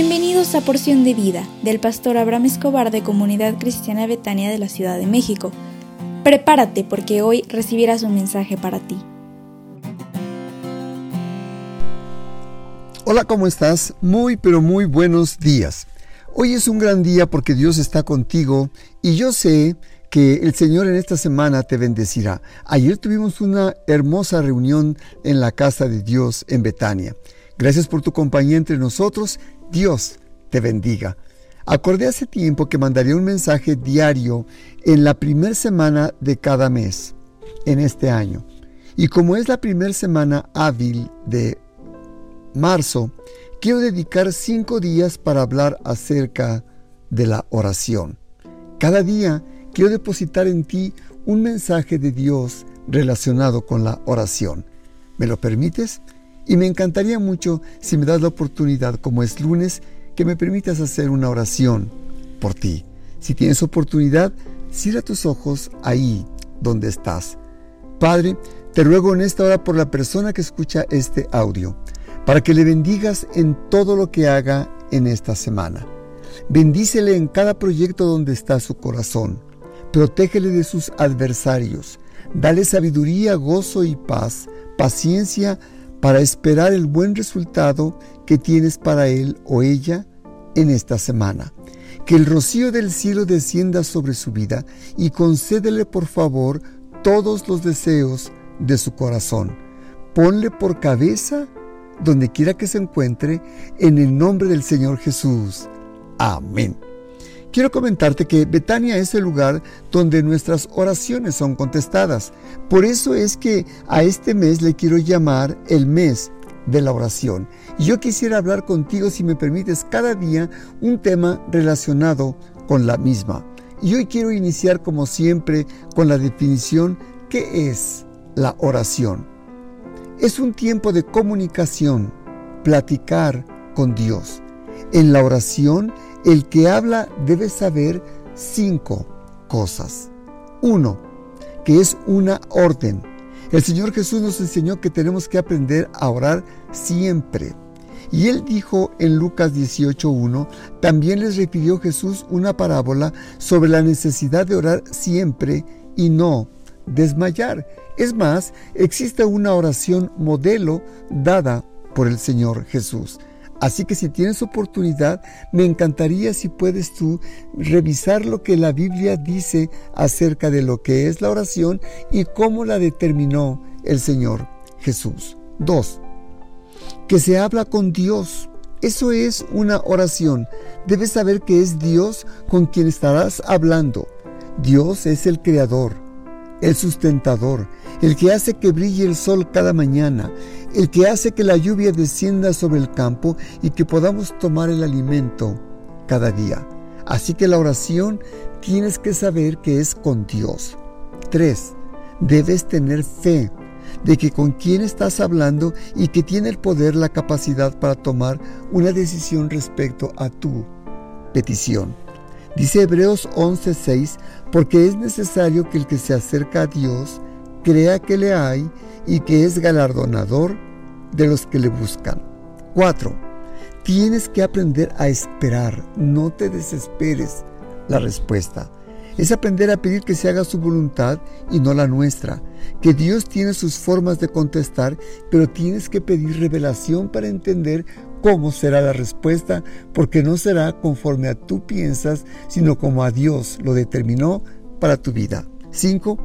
Bienvenidos a Porción de Vida del pastor Abraham Escobar de Comunidad Cristiana Betania de la Ciudad de México. Prepárate porque hoy recibirás un mensaje para ti. Hola, ¿cómo estás? Muy, pero muy buenos días. Hoy es un gran día porque Dios está contigo y yo sé que el Señor en esta semana te bendecirá. Ayer tuvimos una hermosa reunión en la casa de Dios en Betania. Gracias por tu compañía entre nosotros. Dios te bendiga. Acordé hace tiempo que mandaría un mensaje diario en la primera semana de cada mes en este año. Y como es la primera semana hábil de marzo, quiero dedicar cinco días para hablar acerca de la oración. Cada día quiero depositar en ti un mensaje de Dios relacionado con la oración. ¿Me lo permites? Y me encantaría mucho si me das la oportunidad, como es lunes, que me permitas hacer una oración por ti. Si tienes oportunidad, cierra tus ojos ahí donde estás. Padre, te ruego en esta hora por la persona que escucha este audio, para que le bendigas en todo lo que haga en esta semana. Bendícele en cada proyecto donde está su corazón. Protégele de sus adversarios. Dale sabiduría, gozo y paz, paciencia, para esperar el buen resultado que tienes para él o ella en esta semana. Que el rocío del cielo descienda sobre su vida y concédele por favor todos los deseos de su corazón. Ponle por cabeza donde quiera que se encuentre en el nombre del Señor Jesús. Amén. Quiero comentarte que Betania es el lugar donde nuestras oraciones son contestadas. Por eso es que a este mes le quiero llamar el mes de la oración. Y yo quisiera hablar contigo, si me permites, cada día un tema relacionado con la misma. Y hoy quiero iniciar, como siempre, con la definición, ¿qué es la oración? Es un tiempo de comunicación, platicar con Dios. En la oración el que habla debe saber cinco cosas. Uno, que es una orden. El Señor Jesús nos enseñó que tenemos que aprender a orar siempre. Y él dijo en Lucas 18.1, también les refirió Jesús una parábola sobre la necesidad de orar siempre y no desmayar. Es más, existe una oración modelo dada por el Señor Jesús. Así que si tienes oportunidad, me encantaría si puedes tú revisar lo que la Biblia dice acerca de lo que es la oración y cómo la determinó el Señor Jesús. 2. Que se habla con Dios. Eso es una oración. Debes saber que es Dios con quien estarás hablando. Dios es el creador, el sustentador, el que hace que brille el sol cada mañana, el que hace que la lluvia descienda sobre el campo y que podamos tomar el alimento cada día. Así que la oración tienes que saber que es con Dios. 3. Debes tener fe de que con quien estás hablando y que tiene el poder, la capacidad para tomar una decisión respecto a tu petición. Dice Hebreos 11:6, porque es necesario que el que se acerca a Dios crea que le hay y que es galardonador de los que le buscan. 4. Tienes que aprender a esperar, no te desesperes. La respuesta es aprender a pedir que se haga su voluntad y no la nuestra, que Dios tiene sus formas de contestar, pero tienes que pedir revelación para entender cómo será la respuesta, porque no será conforme a tú piensas, sino como a Dios lo determinó para tu vida. 5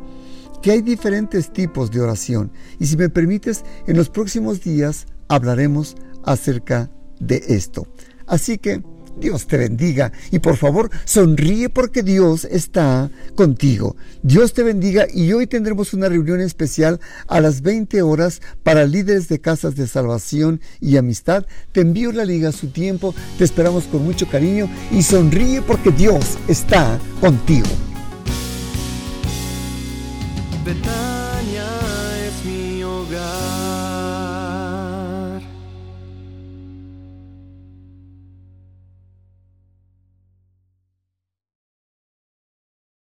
que hay diferentes tipos de oración y si me permites, en los próximos días hablaremos acerca de esto. Así que Dios te bendiga y por favor sonríe porque Dios está contigo. Dios te bendiga y hoy tendremos una reunión especial a las 20 horas para líderes de casas de salvación y amistad. Te envío la liga a su tiempo, te esperamos con mucho cariño y sonríe porque Dios está contigo. but